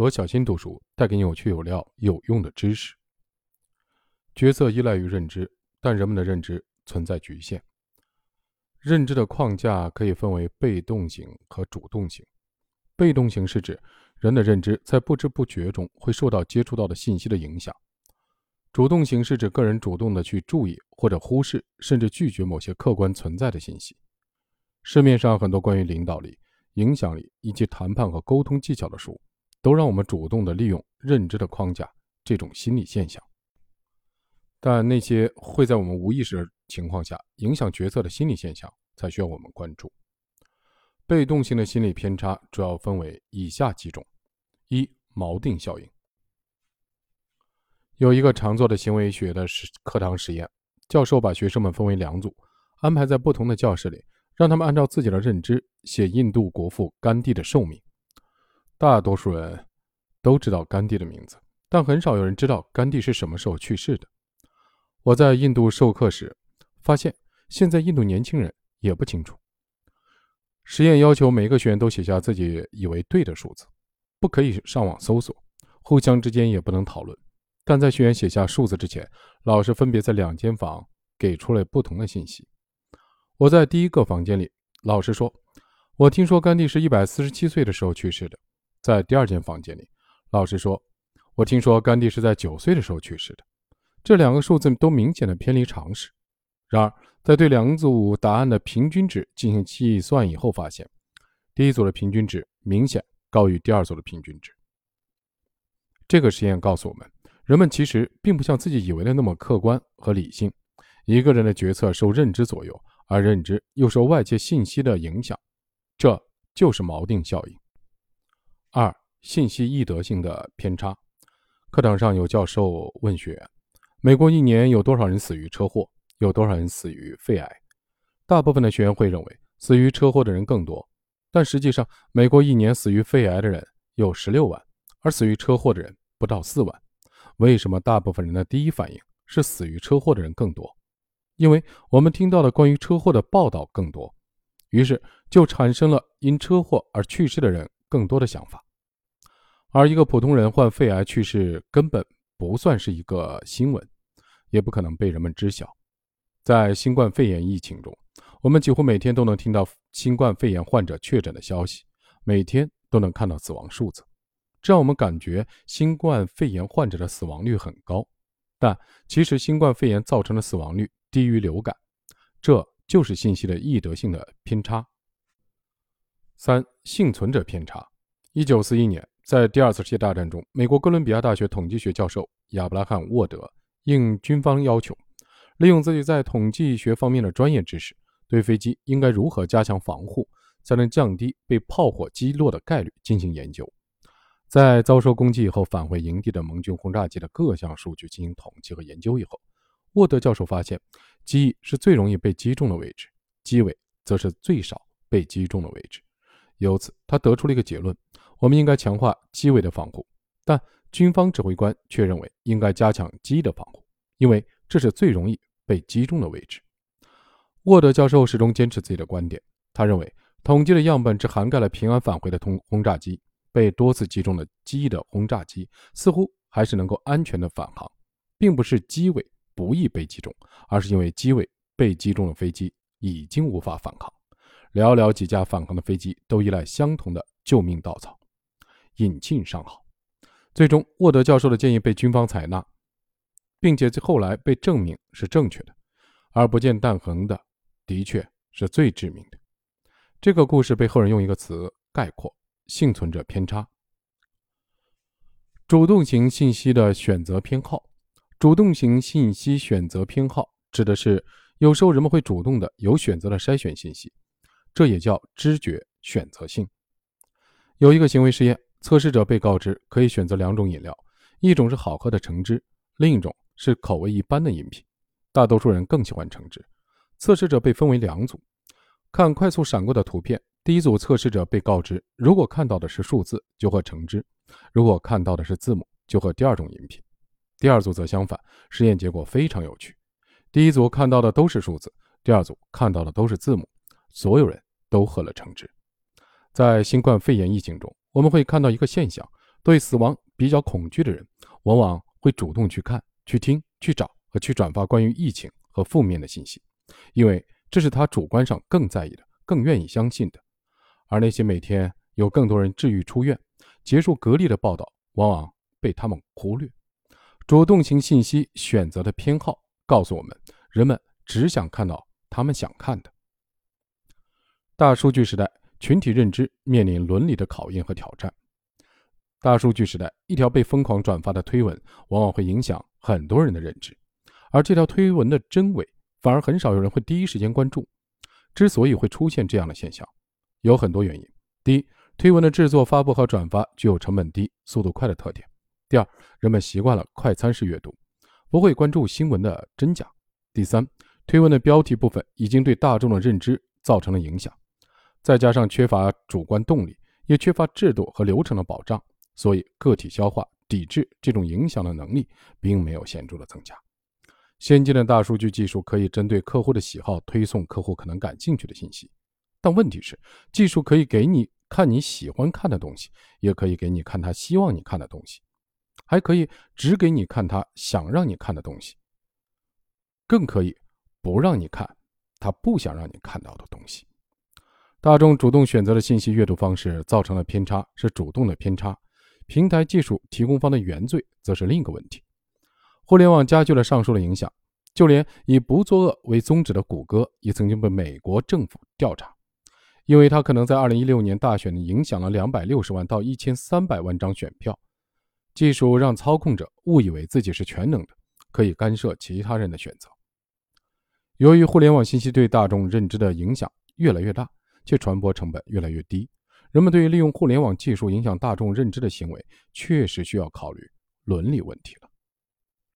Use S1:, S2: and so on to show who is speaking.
S1: 罗小新读书带给你有趣、有料、有用的知识。决策依赖于认知，但人们的认知存在局限。认知的框架可以分为被动型和主动型。被动型是指人的认知在不知不觉中会受到接触到的信息的影响。主动型是指个人主动的去注意或者忽视，甚至拒绝某些客观存在的信息。市面上很多关于领导力。影响力以及谈判和沟通技巧的书，都让我们主动地利用认知的框架这种心理现象。但那些会在我们无意识的情况下影响决策的心理现象，才需要我们关注。被动性的心理偏差主要分为以下几种：一、锚定效应。有一个常做的行为学的实课堂实验，教授把学生们分为两组，安排在不同的教室里。让他们按照自己的认知写印度国父甘地的寿命。大多数人都知道甘地的名字，但很少有人知道甘地是什么时候去世的。我在印度授课时发现，现在印度年轻人也不清楚。实验要求每个学员都写下自己以为对的数字，不可以上网搜索，互相之间也不能讨论。但在学员写下数字之前，老师分别在两间房给出了不同的信息。我在第一个房间里，老师说，我听说甘地是一百四十七岁的时候去世的。在第二间房间里，老实说，我听说甘地是在九岁的时候去世的。这两个数字都明显的偏离常识。然而，在对两组答案的平均值进行计算以后，发现第一组的平均值明显高于第二组的平均值。这个实验告诉我们，人们其实并不像自己以为的那么客观和理性。一个人的决策受认知左右。而认知又受外界信息的影响，这就是锚定效应。信息易得性的偏差。课堂上有教授问学员：“美国一年有多少人死于车祸？有多少人死于肺癌？”大部分的学员会认为死于车祸的人更多，但实际上，美国一年死于肺癌的人有十六万，而死于车祸的人不到四万。为什么大部分人的第一反应是死于车祸的人更多？因为我们听到的关于车祸的报道更多，于是就产生了因车祸而去世的人更多的想法。而一个普通人患肺癌去世根本不算是一个新闻，也不可能被人们知晓。在新冠肺炎疫情中，我们几乎每天都能听到新冠肺炎患者确诊的消息，每天都能看到死亡数字，这让我们感觉新冠肺炎患者的死亡率很高。但其实，新冠肺炎造成的死亡率。低于流感，这就是信息的易得性的偏差。三、幸存者偏差。一九四一年，在第二次世界大战中，美国哥伦比亚大学统计学教授亚伯拉罕·沃德应军方要求，利用自己在统计学方面的专业知识，对飞机应该如何加强防护，才能降低被炮火击落的概率进行研究。在遭受攻击以后返回营地的盟军轰炸机的各项数据进行统计和研究以后。沃德教授发现，机翼是最容易被击中的位置，机尾则是最少被击中的位置。由此，他得出了一个结论：我们应该强化机尾的防护。但军方指挥官却认为应该加强机翼的防护，因为这是最容易被击中的位置。沃德教授始终坚持自己的观点，他认为统计的样本只涵盖了平安返回的通轰炸机，被多次击中的机翼的轰炸机似乎还是能够安全的返航，并不是机尾。不易被击中，而是因为机尾被击中的飞机已经无法反抗。寥寥几架返航的飞机都依赖相同的救命稻草——引进上好。最终，沃德教授的建议被军方采纳，并且后来被证明是正确的。而不见弹痕的，的确是最致命的。这个故事被后人用一个词概括：幸存者偏差。主动型信息的选择偏好。主动型信息选择偏好指的是，有时候人们会主动的、有选择的筛选信息，这也叫知觉选择性。有一个行为实验，测试者被告知可以选择两种饮料，一种是好喝的橙汁，另一种是口味一般的饮品。大多数人更喜欢橙汁。测试者被分为两组，看快速闪过的图片。第一组测试者被告知，如果看到的是数字，就喝橙汁；如果看到的是字母，就喝第二种饮品。第二组则相反，实验结果非常有趣。第一组看到的都是数字，第二组看到的都是字母。所有人都喝了橙汁。在新冠肺炎疫情中，我们会看到一个现象：对死亡比较恐惧的人，往往会主动去看、去听、去找和去转发关于疫情和负面的信息，因为这是他主观上更在意的、更愿意相信的。而那些每天有更多人治愈出院、结束隔离的报道，往往被他们忽略。主动型信息选择的偏好告诉我们，人们只想看到他们想看的。大数据时代，群体认知面临伦理的考验和挑战。大数据时代，一条被疯狂转发的推文，往往会影响很多人的认知，而这条推文的真伪，反而很少有人会第一时间关注。之所以会出现这样的现象，有很多原因。第一，推文的制作、发布和转发具有成本低、速度快的特点。第二，人们习惯了快餐式阅读，不会关注新闻的真假。第三，推文的标题部分已经对大众的认知造成了影响，再加上缺乏主观动力，也缺乏制度和流程的保障。所以，个体消化、抵制这种影响的能力并没有显著的增加。先进的大数据技术可以针对客户的喜好推送客户可能感兴趣的信息，但问题是，技术可以给你看你喜欢看的东西，也可以给你看他希望你看的东西，还可以只给你看他想让你看的东西，更可以不让你看他不想让你看到的东西。大众主动选择的信息阅读方式造成了偏差，是主动的偏差。平台技术提供方的原罪则是另一个问题。互联网加剧了上述的影响，就连以不作恶为宗旨的谷歌也曾经被美国政府调查，因为它可能在2016年大选影响了260万到1300万张选票。技术让操控者误以为自己是全能的，可以干涉其他人的选择。由于互联网信息对大众认知的影响越来越大，且传播成本越来越低。人们对于利用互联网技术影响大众认知的行为，确实需要考虑伦理问题了。